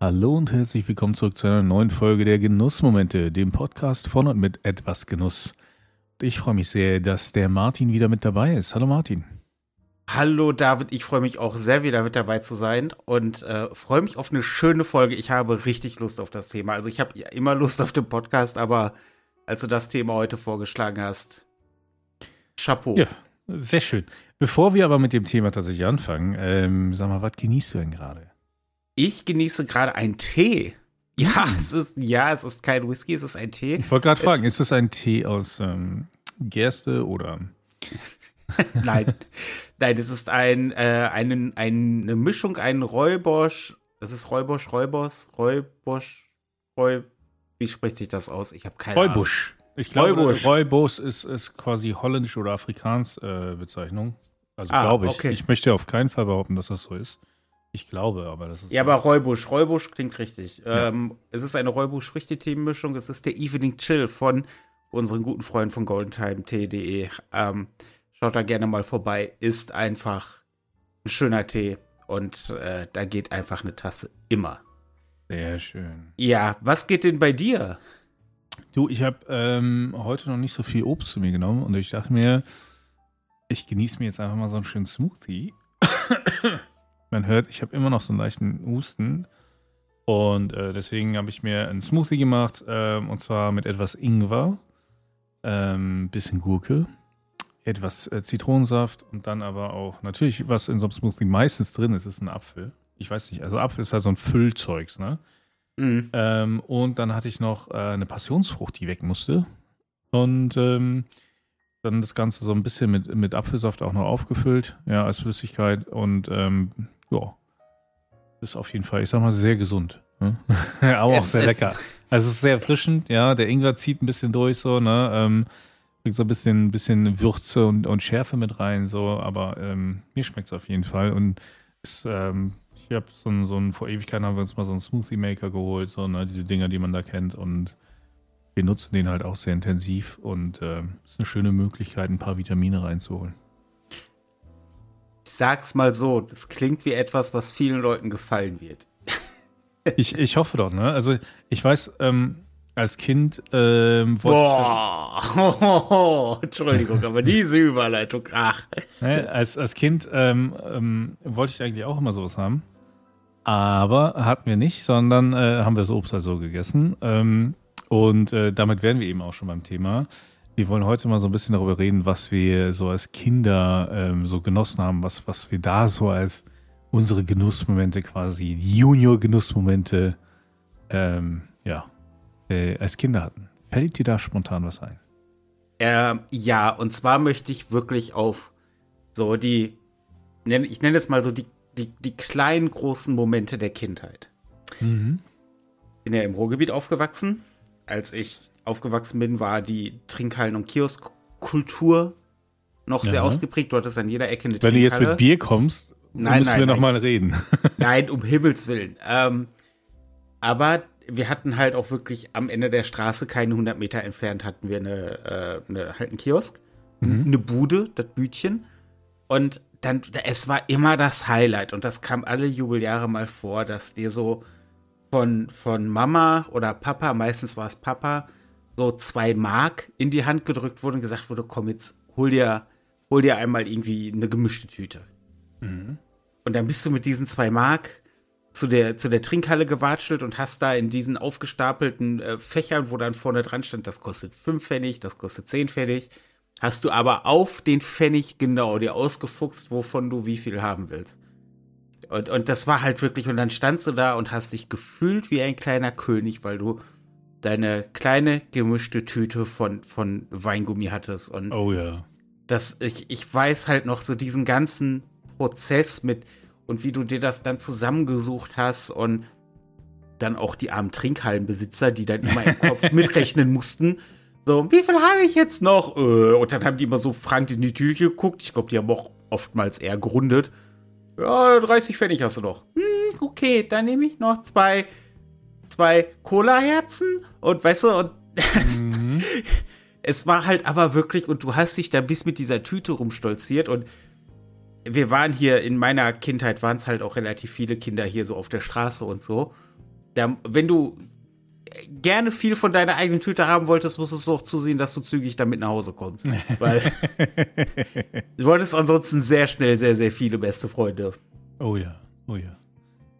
Hallo und herzlich willkommen zurück zu einer neuen Folge der Genussmomente, dem Podcast von und mit etwas Genuss. Ich freue mich sehr, dass der Martin wieder mit dabei ist. Hallo Martin. Hallo David, ich freue mich auch sehr wieder mit dabei zu sein und äh, freue mich auf eine schöne Folge. Ich habe richtig Lust auf das Thema. Also ich habe ja immer Lust auf den Podcast, aber als du das Thema heute vorgeschlagen hast, Chapeau. Ja, sehr schön. Bevor wir aber mit dem Thema tatsächlich anfangen, ähm, sag mal, was genießt du denn gerade? Ich genieße gerade einen Tee. Ja, mm. es ist, ja, es ist kein Whisky, es ist ein Tee. Ich wollte gerade fragen, ist es ein Tee aus ähm, Gerste oder? Nein, nein, es ist ein, äh, eine, eine Mischung, ein Räubosch. Das ist Räubosch, Räubos, Räubosch, Räu. Wie spricht sich das aus? Ich habe keine Räubusch. Ahnung. Ich glaube, Räubusch, Räubos ist, ist quasi holländisch oder afrikans äh, Bezeichnung. Also ah, glaube ich. Okay. Ich möchte auf keinen Fall behaupten, dass das so ist. Ich glaube, aber das ist. Ja, aber Räubusch. Räubusch klingt richtig. Ja. Ähm, es ist eine Räubusch-Früchte-Themenmischung. Es ist der Evening Chill von unseren guten Freunden von goldentime.de. Ähm, schaut da gerne mal vorbei. Ist einfach ein schöner Tee. Und äh, da geht einfach eine Tasse immer. Sehr schön. Ja, was geht denn bei dir? Du, ich habe ähm, heute noch nicht so viel Obst zu mir genommen und ich dachte mir, ich genieße mir jetzt einfach mal so einen schönen Smoothie. Man hört, ich habe immer noch so einen leichten Husten. Und äh, deswegen habe ich mir einen Smoothie gemacht, äh, und zwar mit etwas Ingwer, ähm, bisschen Gurke, etwas äh, Zitronensaft und dann aber auch, natürlich, was in so einem Smoothie meistens drin ist, ist ein Apfel. Ich weiß nicht, also Apfel ist halt so ein Füllzeugs, ne? Mhm. Ähm, und dann hatte ich noch äh, eine Passionsfrucht, die weg musste. Und ähm, dann das Ganze so ein bisschen mit, mit Apfelsaft auch noch aufgefüllt, ja, als Flüssigkeit. Und ähm, ja, ist auf jeden Fall, ich sag mal, sehr gesund. Ne? Aber auch sehr lecker. Also es ist sehr erfrischend, ja. Der Ingwer zieht ein bisschen durch, so, ne? Ähm, bringt so ein bisschen, bisschen Würze und, und Schärfe mit rein, so. Aber ähm, mir schmeckt es auf jeden Fall. Und ist, ähm, ich habe so ein, so ein, vor Ewigkeiten haben wir uns mal so einen Smoothie Maker geholt, so, ne, diese Dinger, die man da kennt und wir nutzen den halt auch sehr intensiv und äh, ist eine schöne Möglichkeit, ein paar Vitamine reinzuholen. Ich sag's mal so, das klingt wie etwas, was vielen Leuten gefallen wird. ich, ich hoffe doch, ne? Also ich weiß, ähm, als Kind ähm, Boah, oh, Entschuldigung, aber diese Überleitung, ach. Ne, als, als Kind ähm, ähm, wollte ich eigentlich auch immer sowas haben. Aber hatten wir nicht, sondern äh, haben wir das Obst halt so gegessen. Und äh, damit wären wir eben auch schon beim Thema. Wir wollen heute mal so ein bisschen darüber reden, was wir so als Kinder ähm, so genossen haben, was, was wir da so als unsere Genussmomente quasi, die Junior-Genussmomente, ähm, ja, äh, als Kinder hatten. Fällt dir da spontan was ein? Ähm, ja, und zwar möchte ich wirklich auf so die, ich nenne es mal so die die, die kleinen, großen Momente der Kindheit. Mhm. Bin ja im Ruhrgebiet aufgewachsen. Als ich aufgewachsen bin, war die Trinkhallen- und Kioskkultur noch ja. sehr ausgeprägt. Du hattest an jeder Ecke eine Wenn Trinkhalle. du jetzt mit Bier kommst, nein, müssen nein, wir nochmal reden. Nein, um Himmels Willen. Ähm, aber wir hatten halt auch wirklich am Ende der Straße, keine 100 Meter entfernt, hatten wir eine, äh, eine halt einen Kiosk, mhm. eine Bude, das Bütchen. Und dann, es war immer das Highlight und das kam alle Jubeljahre mal vor, dass dir so von, von Mama oder Papa, meistens war es Papa, so zwei Mark in die Hand gedrückt wurde und gesagt wurde, komm jetzt, hol dir, hol dir einmal irgendwie eine gemischte Tüte. Mhm. Und dann bist du mit diesen zwei Mark zu der, zu der Trinkhalle gewatschelt und hast da in diesen aufgestapelten äh, Fächern, wo dann vorne dran stand, das kostet fünf Pfennig, das kostet zehn Pfennig, hast du aber auf den Pfennig genau dir ausgefuchst, wovon du wie viel haben willst. Und, und das war halt wirklich, und dann standst du da und hast dich gefühlt wie ein kleiner König, weil du deine kleine gemischte Tüte von, von Weingummi hattest. Und oh ja. Das, ich, ich weiß halt noch so diesen ganzen Prozess mit und wie du dir das dann zusammengesucht hast und dann auch die armen Trinkhallenbesitzer, die dann immer im Kopf mitrechnen mussten so, wie viel habe ich jetzt noch? Äh, und dann haben die immer so frank in die Tür geguckt. Ich glaube, die haben auch oftmals eher gerundet. Ja, 30 Pfennig hast du noch. Hm, okay, dann nehme ich noch zwei, zwei Cola-Herzen. Und weißt du, und mhm. es war halt aber wirklich, und du hast dich da bis mit dieser Tüte rumstolziert. Und wir waren hier, in meiner Kindheit waren es halt auch relativ viele Kinder hier so auf der Straße und so. da, wenn du gerne viel von deiner eigenen Tüte haben wolltest, musstest du auch zusehen, dass du zügig damit nach Hause kommst. Weil du wolltest ansonsten sehr schnell sehr, sehr viele beste Freunde. Oh ja, oh ja.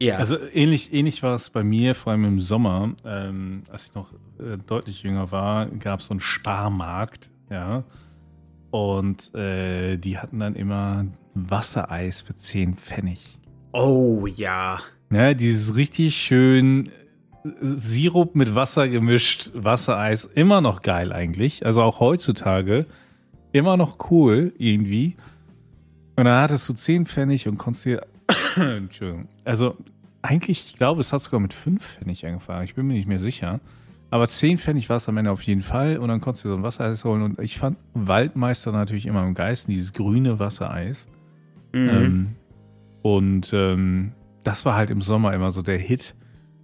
Ja. Also ähnlich, ähnlich war es bei mir, vor allem im Sommer, ähm, als ich noch äh, deutlich jünger war, gab es so einen Sparmarkt, ja. Und äh, die hatten dann immer Wassereis für 10 Pfennig. oh ja. Ja, dieses richtig schön Sirup mit Wasser gemischt, Wassereis, immer noch geil eigentlich. Also auch heutzutage immer noch cool irgendwie. Und dann hattest du 10 Pfennig und konntest dir, Entschuldigung, also eigentlich, ich glaube, es hat sogar mit 5 Pfennig angefangen. Ich bin mir nicht mehr sicher. Aber 10 Pfennig war es am Ende auf jeden Fall. Und dann konntest du dir so ein Wassereis holen. Und ich fand Waldmeister natürlich immer im Geist, dieses grüne Wassereis. Mhm. Ähm, und ähm, das war halt im Sommer immer so der Hit.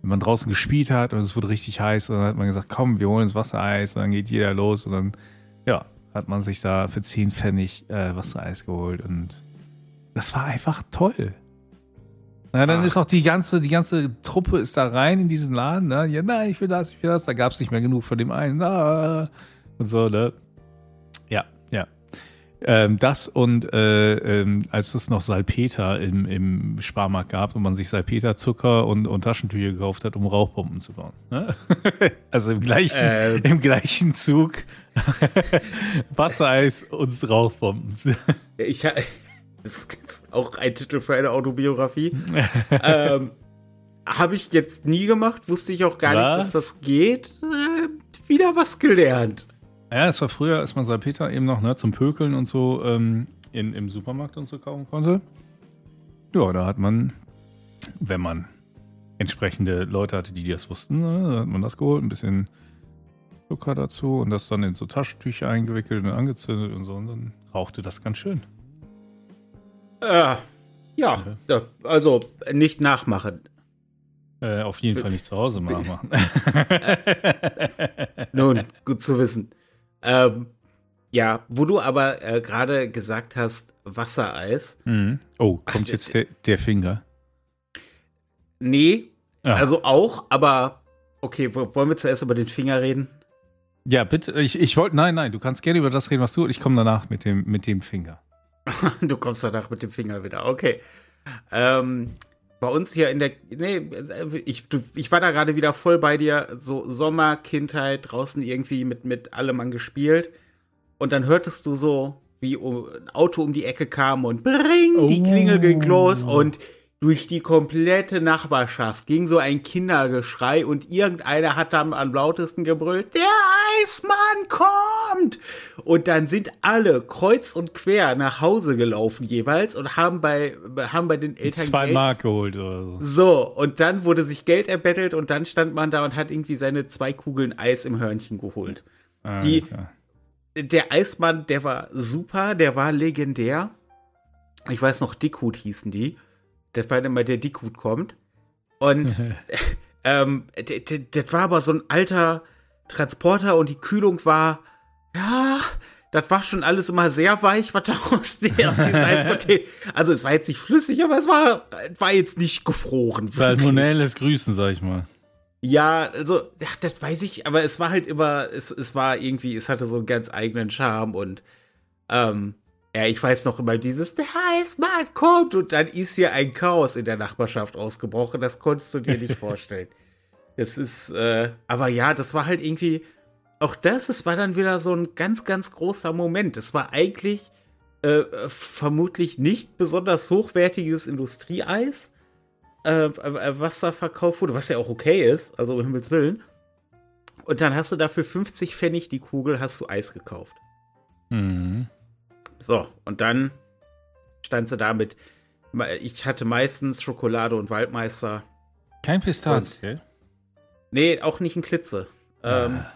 Wenn man draußen gespielt hat und es wurde richtig heiß, und dann hat man gesagt, komm, wir holen ins Wassereis und dann geht jeder los und dann, ja, hat man sich da für 10 Pfennig äh, Wassereis geholt und das war einfach toll. Na, dann Ach. ist auch die ganze, die ganze Truppe ist da rein in diesen Laden, ne? Ja, nein, ich will das, ich will das. Da gab es nicht mehr genug von dem einen. Ah, und so, ne? Ähm, das und äh, ähm, als es noch Salpeter im, im Sparmarkt gab und man sich Salpeter, Zucker und, und Taschentücher gekauft hat, um Rauchbomben zu bauen. Ne? also im gleichen, Ähm. im gleichen Zug Wassereis und Rauchbomben. Ich ha- das ist auch ein Titel für eine Autobiografie. ähm, Habe ich jetzt nie gemacht, wusste ich auch gar nicht, Was? dass das geht. Äh, wieder was gelernt. Ja, es war früher, als man Salpeter eben noch ne, zum Pökeln und so ähm, in, im Supermarkt und so kaufen konnte. Ja, da hat man, wenn man entsprechende Leute hatte, die das wussten, ne, da hat man das geholt, ein bisschen Zucker dazu und das dann in so Taschentücher eingewickelt und angezündet und so und dann rauchte das ganz schön. Äh, ja, da, also nicht nachmachen. Äh, auf jeden Fall nicht zu Hause nachmachen. Nun, gut zu wissen. Ähm, ja, wo du aber äh, gerade gesagt hast, Wassereis. mhm. Oh, kommt Ach, jetzt der, der Finger. Nee, Ah. also auch, aber okay, wo- wollen wir zuerst über den Finger reden? Ja, bitte, ich, ich wollte, nein, nein, du kannst gerne über das reden, was du, ich komme danach mit dem, mit dem Finger. Du kommst danach mit dem Finger wieder. Okay. Ähm, bei uns hier in der. Nee, ich, ich war da gerade wieder voll bei dir. So Sommer, Kindheit, draußen irgendwie mit, mit allem an gespielt. Und dann hörtest du so, wie ein Auto um die Ecke kam und bring, die Oh. Klingel ging los und durch die komplette Nachbarschaft ging so ein Kindergeschrei und irgendeiner hat dann am lautesten gebrüllt, der Eismann kommt! Und dann sind alle kreuz und quer nach Hause gelaufen jeweils und haben bei, haben bei den Eltern Zwei Geld Mark geholt oder so. so, und dann wurde sich Geld erbettelt und dann stand man da und hat irgendwie seine zwei Kugeln Eis im Hörnchen geholt. Die- Alter. Der Eismann, der war super, der war legendär. Ich weiß noch, Dickhut hießen die. Das war immer der Dickhut kommt. Und ähm, das war aber so ein alter Transporter und die Kühlung war, ja, das war schon alles immer sehr weich, was da aus, die- aus diesen Eiscontainern. Also es war jetzt nicht flüssig, aber es war, war jetzt nicht gefroren. Salmonelles Grüßen, sag ich mal. Ja, also, ja, das weiß ich, aber es war halt immer, es, es war irgendwie, es hatte so einen ganz eigenen Charme und, ähm, ja, ich weiß noch immer dieses, der Eismann kommt und dann ist hier ein Chaos in der Nachbarschaft ausgebrochen, das konntest du dir nicht vorstellen. Das ist, äh, aber ja, das war halt irgendwie, auch das, es war dann wieder so ein ganz, ganz großer Moment. Es war eigentlich äh, vermutlich nicht besonders hochwertiges Industrieeis, äh, äh, was da verkauft wurde, was ja auch okay ist, also um Himmels Willen. Und dann hast du dafür 50 Pfennig die Kugel, hast du Eis gekauft. Mhm. So, und dann stand sie da mit, ich hatte meistens Schokolade und Waldmeister. Kein Pistazie. Nee, auch nicht ein Klitze. Ähm, Ah.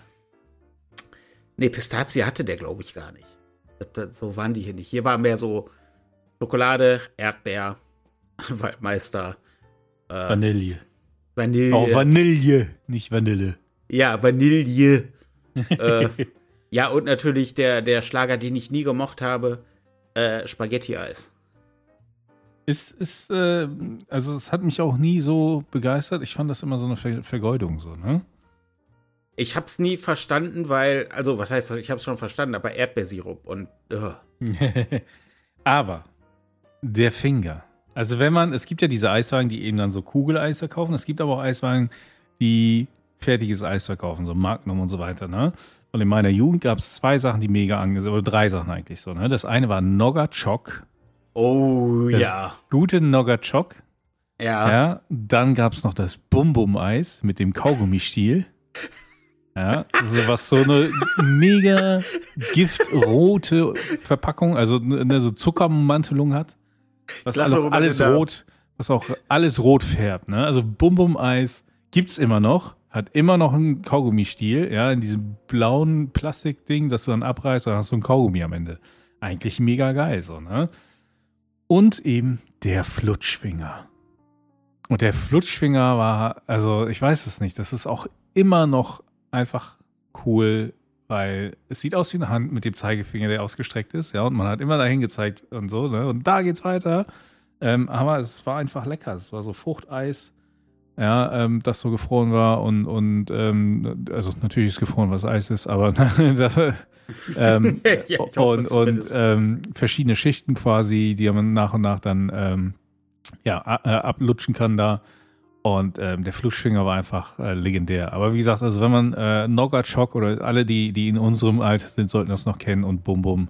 nee, Pistazie hatte der, glaube ich, gar nicht. Das, das, so waren die hier nicht. Hier war mehr so Schokolade, Erdbeer, Waldmeister, äh, Vanille. Vanille. Auch Vanille, nicht Vanille. Ja, Vanille. äh, ja, und natürlich der, der Schlager, den ich nie gemocht habe, äh, Spaghetti-Eis. Ist, ist äh, also es hat mich auch nie so begeistert. Ich fand das immer so eine Ver Vergeudung, so, ne? Ich hab's nie verstanden, weil, also was heißt, ich hab's schon verstanden, aber Erdbeersirup und. Uh. aber der Finger. Also wenn man, es gibt ja diese Eiswagen, die eben dann so Kugeleis verkaufen. Es gibt aber auch Eiswagen, die fertiges Eis verkaufen, so Magnum und so weiter, ne? Und in meiner Jugend gab es zwei Sachen, die mega angesehen, oder drei Sachen eigentlich so, ne? Das eine war Noggachok. Oh das ja. Gute Noggachok. Ja. Ja. Dann gab es noch das Bum-Bum-Eis mit dem Kaugummistiel. Ja, also was so eine mega giftrote Verpackung, also eine so Zuckermantelung hat. Was Klar, alles, alles rot, was auch alles rot färbt. Ne? Also Bum-Bum-Eis gibt's immer noch, hat immer noch einen Kaugummistiel, ja, in diesem blauen Plastikding, das du dann abreißt, dann hast du ein Kaugummi am Ende. Eigentlich mega geil, so, ne? Und eben der Flutschfinger. Und der Flutschfinger war, also ich weiß es nicht, das ist auch immer noch einfach cool, weil es sieht aus wie eine Hand mit dem Zeigefinger, der ausgestreckt ist, ja, und man hat immer dahin gezeigt und so, ne? Und da geht's weiter. Ähm, aber es war einfach lecker. Es war so Fruchteis, ja, ähm, das so gefroren war und, und ähm, also natürlich ist gefroren, was Eis ist, aber das, ähm, Ja, hoffe und, und ähm, verschiedene Schichten quasi, die man nach und nach dann ähm, ja, äh, ablutschen kann da. Und ähm, der Flutschfinger war einfach äh, legendär. Aber wie gesagt, also wenn man äh, Noggachok oder alle, die, die in unserem Alter sind, sollten das noch kennen und Bum Bum.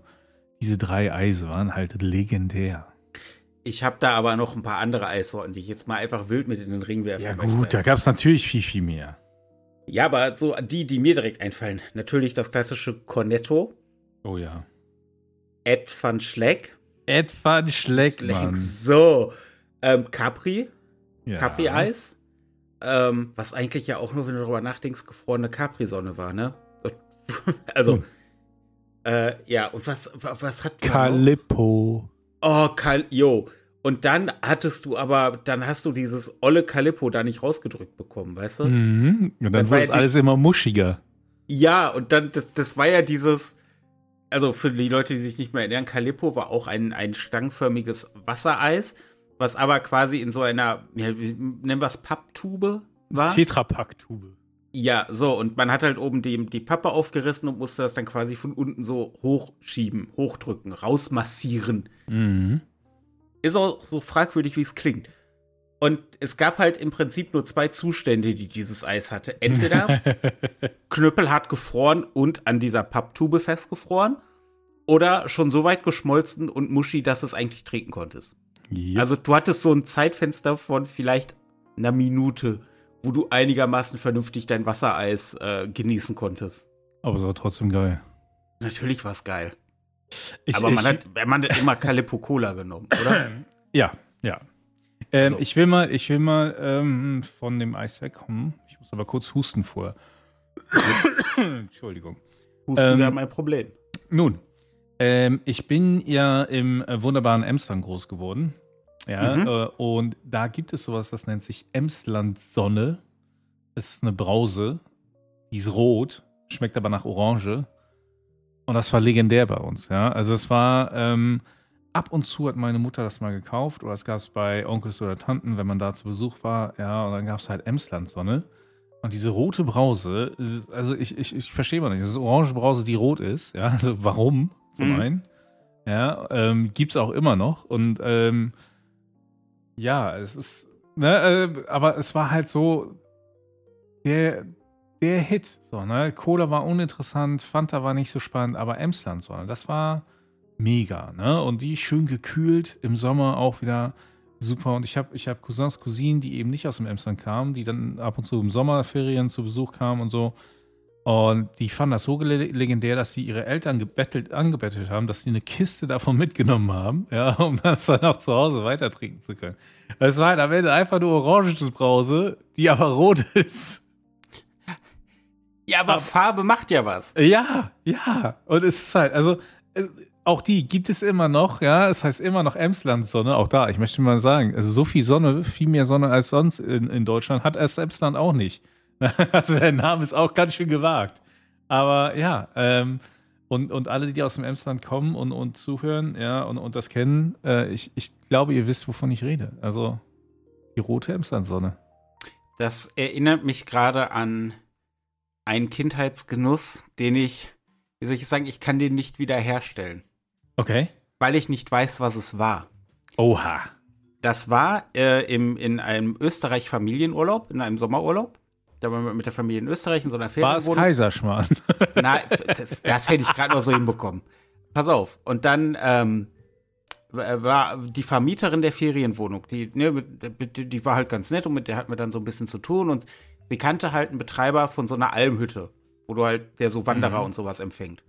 Diese drei Eise waren halt legendär. Ich habe da aber noch ein paar andere Eissorten, die ich jetzt mal einfach wild mit in den Ring werfen Ja möchte. gut, da gab es natürlich viel, viel mehr. Ja, aber so die, die mir direkt einfallen. Natürlich das klassische Cornetto, Oh ja. Ed van Schleck. Etwa Schleckmann. So, ähm, Capri, Ja. Capri-Eis. Ähm, was eigentlich ja auch nur, wenn du darüber nachdenkst, gefrorene Capri-Sonne war, ne? Also, Hm. äh, ja, und was, wa- was hat? Calippo. Oh, Kal yo. Und dann hattest du aber, dann hast du dieses olle Calippo da nicht rausgedrückt bekommen, weißt du? Mhm. Und dann war wurde ja alles immer muschiger. Ja, und dann, das, das war ja dieses, also für die Leute, die sich nicht mehr erinnern, Calippo war auch ein, ein stangförmiges Wassereis, was aber quasi in so einer, ja, nennen wir es, Papptube war. Tetrapack-Tube. Ja, so, und man hat halt oben die, die Pappe aufgerissen und musste das dann quasi von unten so hochschieben, hochdrücken, rausmassieren. Mhm. Ist auch so fragwürdig, wie es klingt. Und es gab halt im Prinzip nur zwei Zustände, die dieses Eis hatte. Entweder knüppelhart gefroren und an dieser Papptube festgefroren oder schon so weit geschmolzen und muschi, dass es eigentlich trinken konntest. ja. Also du hattest so ein Zeitfenster von vielleicht einer Minute, wo du einigermaßen vernünftig dein Wassereis äh, genießen konntest. aber es war trotzdem geil. Natürlich war es geil. Ich, Aber man ich, hat, man hat immer Calippo Cola genommen, oder? Ja, ja. Ähm, So. Ich will mal, ich will mal ähm, von dem Eis wegkommen. Ich muss aber kurz husten vorher. Entschuldigung. Husten Ähm, wäre mein Problem. Nun, ähm, ich bin ja im äh, wunderbaren Emsland groß geworden. Ja, Mhm. äh, und da gibt es sowas, das nennt sich Emsland Sonne. Das ist eine Brause. Die ist rot, schmeckt aber nach Orange. Und das war legendär bei uns, ja. Also es war, ähm, ab und zu hat meine Mutter das mal gekauft oder es gab es bei Onkels oder Tanten, wenn man da zu Besuch war, ja, und dann gab es halt Emsland Sonne. Und diese rote Brause, also ich, ich, ich verstehe mal nicht, das ist orange Brause, die rot ist, ja, also warum zum Mhm. einen, ja, ähm, gibt es auch immer noch und ähm, ja, es ist, ne, äh, aber es war halt so der, der Hit, so, ne, Cola war uninteressant, Fanta war nicht so spannend, aber Emsland, so, ne, das war mega, ne, und die schön gekühlt, im Sommer auch wieder super. Und ich habe ich hab Cousins, Cousinen, die eben nicht aus dem Emsland kamen, die dann ab und zu im Sommerferien zu Besuch kamen und so. Und die fanden das so le- legendär, dass sie ihre Eltern gebettelt, angebettelt haben, dass sie eine Kiste davon mitgenommen haben, ja, um das dann auch zu Hause weiter trinken zu können. Es war halt am Ende einfach nur oranges Brause, die aber rot ist. Ja, aber, aber- Farbe macht ja was. Ja, ja. Und es ist halt, also äh, auch die gibt es immer noch, ja. Es heißt immer noch Emsland-Sonne, auch da. Ich möchte mal sagen, also so viel Sonne, viel mehr Sonne als sonst in, in Deutschland hat es Emsland auch nicht. Also der Name ist auch ganz schön gewagt. Aber ja, ähm, Und, und alle, die aus dem Emsland kommen und, und zuhören, ja, und, und das kennen, äh, ich, ich glaube, ihr wisst, wovon ich rede. Also die rote Emslandsonne. Das erinnert mich gerade an einen Kindheitsgenuss, den ich, wie soll ich sagen, ich kann den nicht wiederherstellen. Okay. Weil ich nicht weiß, was es war. Oha. Das war äh, im, in einem Österreich-Familienurlaub, in einem Sommerurlaub. Wir mit der Familie in Österreich in so einer War es Ferienwohnung. Kaiserschmarrn? Nein, das, das hätte ich gerade noch so hinbekommen. Pass auf. Und dann ähm, war die Vermieterin der Ferienwohnung, die, ne, die war halt ganz nett und mit der hatten wir dann so ein bisschen zu tun. Und sie kannte halt einen Betreiber von so einer Almhütte, wo du halt, der so Wanderer Mhm. und sowas empfängt.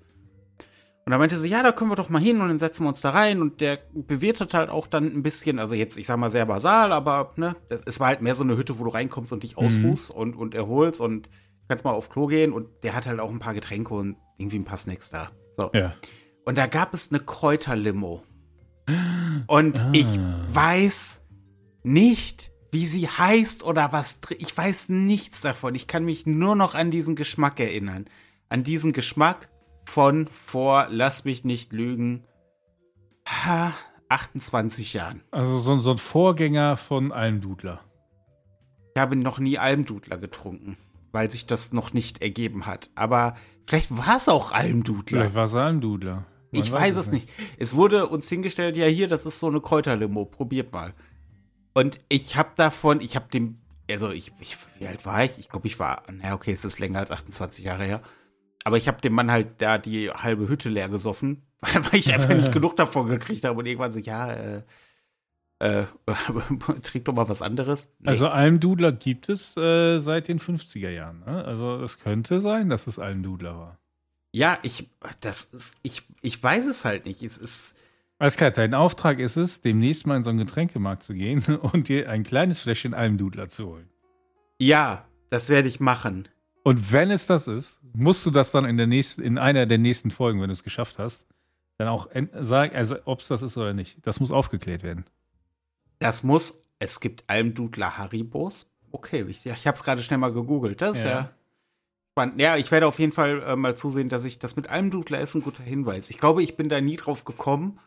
Und dann meinte sie, ja, da können wir doch mal hin und dann setzen wir uns da rein. Und der bewirtet halt auch dann ein bisschen, also jetzt, ich sag mal, sehr basal, aber ne, es war halt mehr so eine Hütte, wo du reinkommst und dich ausruhst und, und erholst und kannst mal auf Klo gehen. Und der hat halt auch ein paar Getränke und irgendwie ein paar Snacks da. So. ja. Und da gab es eine Kräuterlimo. Und ich weiß nicht, wie sie heißt oder was. dr- Ich weiß nichts davon. Ich kann mich nur noch an diesen Geschmack erinnern. An diesen Geschmack von vor, lass mich nicht lügen, ha, 28 Jahren. Also so, so ein Vorgänger von Almdudler. Ich habe noch nie Almdudler getrunken, weil sich das noch nicht ergeben hat. Aber vielleicht war es auch Almdudler. Vielleicht war es Almdudler. Man Ich weiß es nicht. Es wurde uns hingestellt, ja hier, das ist so eine Kräuterlimo, probiert mal. Und ich habe davon, ich habe dem, also ich, ich, wie alt war ich? Ich glaube, ich war, na okay, es ist länger als 28 Jahre her. Aber ich habe dem Mann halt da die halbe Hütte leer gesoffen, weil ich einfach nicht genug davon gekriegt habe. Und irgendwann so, ja, äh, äh, trink doch mal was anderes. Nee. Also Almdudler gibt es äh, seit den 50er Jahren. Ne? Also es könnte sein, dass es Almdudler war. ja, ich, das ist, ich, ich weiß es halt nicht. Es ist, Alles klar, dein Auftrag ist es, demnächst mal in so einen Getränkemarkt zu gehen und dir ein kleines Fläschchen Almdudler zu holen. ja, das werde ich machen. Und wenn es das ist, musst du das dann in, der nächsten, in einer der nächsten Folgen, wenn du es geschafft hast, dann auch en- sagen, also ob es das ist oder nicht. Das muss aufgeklärt werden. Das muss, es gibt Almdudler Haribos. Okay, ich, ich habe es gerade schnell mal gegoogelt. Das ist Ja. ja. spannend. Ja, ich werde auf jeden Fall äh, mal zusehen, dass ich das mit Almdudler ist ein guter Hinweis. Ich glaube, ich bin da nie drauf gekommen,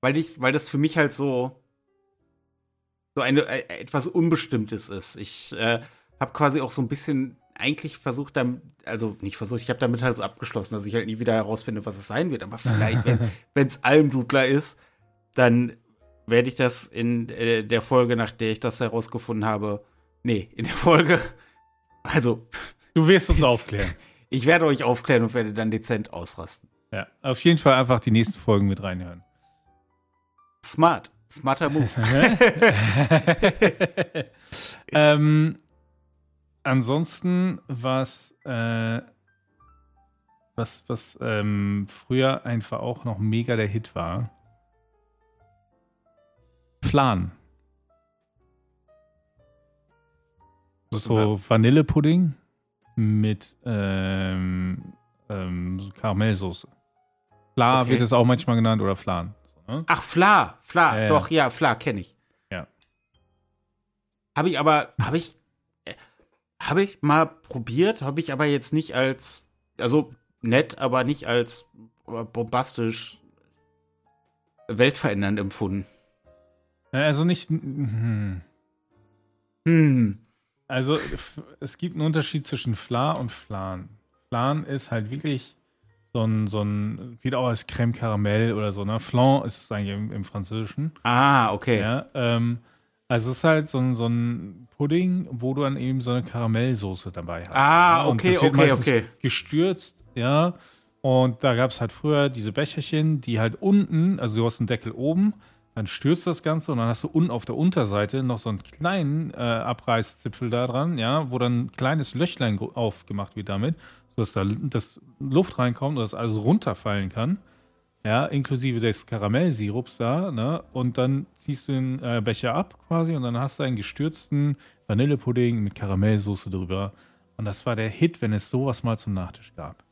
weil ich, weil das für mich halt so so eine äh, etwas Unbestimmtes ist. Ich äh, habe quasi auch so ein bisschen eigentlich versucht, dann, also nicht versucht, ich habe damit halt so abgeschlossen, dass ich halt nie wieder herausfinde, was es sein wird. Aber vielleicht, wenn es Almdudler ist, dann werde ich das in äh, der Folge, nach der ich das herausgefunden habe, nee, in der Folge, also Du wirst uns aufklären. ich werde euch aufklären und werde dann dezent ausrasten. Ja, auf jeden Fall einfach die nächsten Folgen mit reinhören. Smart, smarter Move. ähm, ansonsten, was, äh, was, was ähm, früher einfach auch noch mega der Hit war. Flan. So Vanillepudding mit ähm, ähm, so Karamellsoße. Fla Okay. wird es auch manchmal genannt oder Flan. So, ne? Ach, Fla, Fla, ja. doch, ja, Fla, kenne ich. Ja. Habe ich aber, habe ich, äh, habe ich mal probiert, habe ich aber jetzt nicht als, also nett, aber nicht als äh, bombastisch weltverändernd empfunden. Äh, Also nicht. Hm. Hm. Also es gibt einen Unterschied zwischen Fla und Flan. Flan ist halt wirklich so ein, so ein, wieder auch als Crème Caramel oder so, ne? Flan ist es eigentlich im, im Französischen. Ah, okay. Ja, ähm, also es ist halt so ein, so ein Pudding, wo du dann eben so eine Karamellsoße dabei hast. Ah, ja? Okay, okay, okay. Gestürzt, ja. Und da gab es halt früher diese Becherchen, die halt unten, also du hast einen Deckel oben, dann stürzt das Ganze und dann hast du unten auf der Unterseite noch so einen kleinen äh, Abreißzipfel da dran, ja, wo dann ein kleines Löchlein aufgemacht wird damit, sodass da das Luft reinkommt und das alles runterfallen kann. Ja, inklusive des Karamellsirups da, ne? Und dann ziehst du den äh, Becher ab quasi und dann hast du einen gestürzten Vanillepudding mit Karamellsoße drüber. Und das war der Hit, wenn es sowas mal zum Nachtisch gab.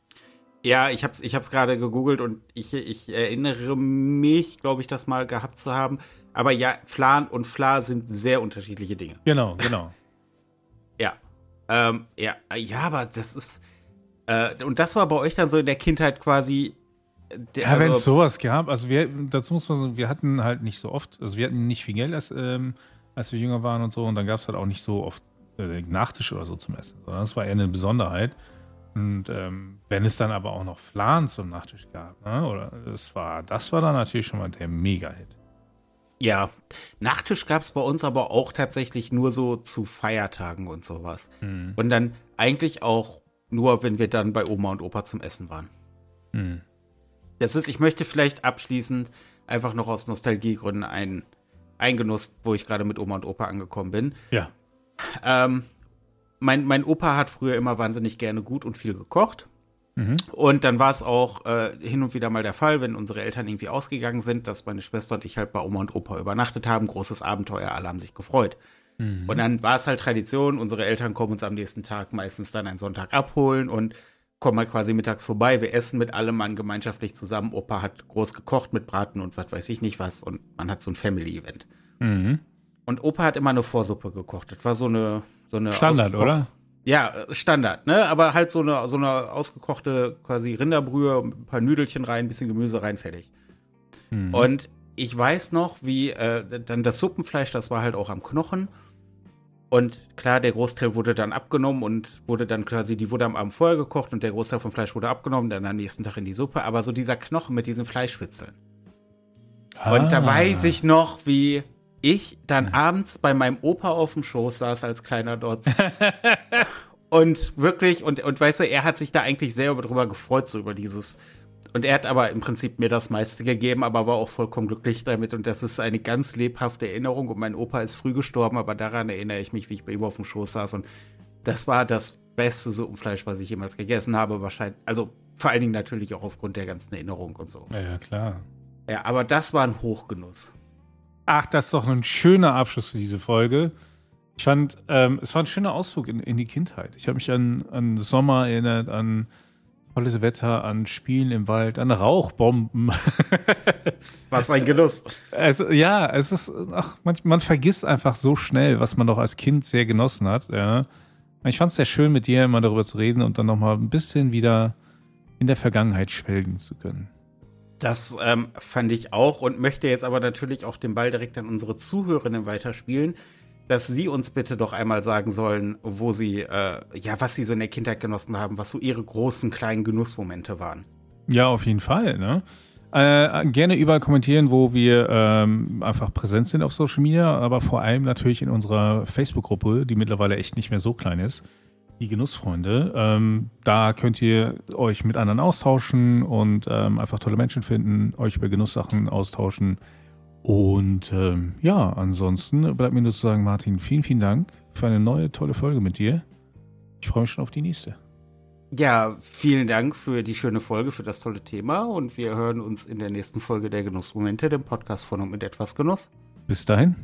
Ja, ich hab's, ich hab's gerade gegoogelt und ich, ich erinnere mich, glaube ich, das mal gehabt zu haben. Aber ja, Flan und Fla sind sehr unterschiedliche Dinge. Genau, genau. Ja. Ähm, ja, ja, aber das ist. Äh, und das war bei euch dann so in der Kindheit quasi ja, also, wenn es sowas gab, also wir, dazu muss man sagen, wir hatten halt nicht so oft, also wir hatten nicht viel Geld, als, ähm, als wir jünger waren und so, und dann gab es halt auch nicht so oft äh, Nachtisch oder so zum Essen, sondern das war eher eine Besonderheit. Und ähm, wenn es dann aber auch noch Flan zum Nachtisch gab, ne, oder das war, das war dann natürlich schon mal der Mega-Hit. Ja, Nachtisch gab es bei uns aber auch tatsächlich nur so zu Feiertagen und sowas. Mhm. Und dann eigentlich auch nur, wenn wir dann bei Oma und Opa zum Essen waren. Mhm. Das ist, ich möchte vielleicht abschließend einfach noch aus Nostalgiegründen ein, ein Genuss, wo ich gerade mit Oma und Opa angekommen bin. Ja. Ähm, mein, mein Opa hat früher immer wahnsinnig gerne gut und viel gekocht. Mhm. Und dann war es auch äh, hin und wieder mal der Fall, wenn unsere Eltern irgendwie ausgegangen sind, dass meine Schwester und ich halt bei Oma und Opa übernachtet haben. Großes Abenteuer, alle haben sich gefreut. Mhm. Und dann war es halt Tradition, unsere Eltern kommen uns am nächsten Tag meistens dann einen Sonntag abholen und kommen halt quasi mittags vorbei. Wir essen mit allem Mann gemeinschaftlich zusammen. Opa hat groß gekocht mit Braten und was weiß ich nicht was. Und man hat so ein Family-Event. Mhm. Und Opa hat immer eine Vorsuppe gekocht. Das war so eine, so eine Standard, oder? Ja, Standard, ne? Aber halt so eine, so eine ausgekochte quasi Rinderbrühe, ein paar Nüdelchen rein, ein bisschen Gemüse rein, fertig. Mhm. Und ich weiß noch, wie äh, dann das Suppenfleisch, das war halt auch am Knochen. Und klar, der Großteil wurde dann abgenommen und wurde dann quasi, die wurde am Abend vorher gekocht und der Großteil vom Fleisch wurde abgenommen, dann am nächsten Tag in die Suppe. Aber so dieser Knochen mit diesen Fleischwitzeln. Ah. Und da ah. weiß ich noch, wie ich dann abends bei meinem Opa auf dem Schoß saß als kleiner Dotz. und wirklich, und, und weißt du, er hat sich da eigentlich sehr darüber gefreut, so über dieses. Und er hat aber im Prinzip mir das meiste gegeben, aber war auch vollkommen glücklich damit. Und das ist eine ganz lebhafte Erinnerung. Und mein Opa ist früh gestorben, aber daran erinnere ich mich, wie ich bei ihm auf dem Schoß saß. Und das war das beste Suppenfleisch, was ich jemals gegessen habe. Wahrscheinlich, also vor allen Dingen natürlich auch aufgrund der ganzen Erinnerung und so. Ja, ja, klar. Ja, aber das war ein Hochgenuss. Ach, das ist doch ein schöner Abschluss für diese Folge. Ich fand, ähm, es war ein schöner Ausflug in, in die Kindheit. Ich habe mich an, an Sommer erinnert, an tolles Wetter, an Spielen im Wald, an Rauchbomben. Was ein Genuss. Also, ja, es ist, ach, man, man, vergisst einfach so schnell, was man doch als Kind sehr genossen hat. Ja. Ich fand es sehr schön, mit dir immer darüber zu reden und dann nochmal ein bisschen wieder in der Vergangenheit schwelgen zu können. Das ähm, fand ich auch und möchte jetzt aber natürlich auch den Ball direkt an unsere Zuhörerinnen weiterspielen, dass sie uns bitte doch einmal sagen sollen, wo sie, äh, ja, was sie so in der Kindheit genossen haben, was so ihre großen, kleinen Genussmomente waren. Ja, auf jeden Fall, ne? Äh, gerne überall kommentieren, wo wir ähm, einfach präsent sind auf Social Media, aber vor allem natürlich in unserer Facebook-Gruppe, die mittlerweile echt nicht mehr so klein ist die Genussfreunde. Ähm, da könnt ihr euch mit anderen austauschen und ähm, einfach tolle Menschen finden, euch über Genusssachen austauschen. Und ähm, ja, ansonsten bleibt mir nur zu sagen, Martin, vielen, vielen Dank für eine neue tolle Folge mit dir. Ich freue mich schon auf die nächste. Ja, vielen Dank für die schöne Folge, für das tolle Thema und wir hören uns in der nächsten Folge der Genussmomente, dem Podcast von und mit etwas Genuss. Bis dahin.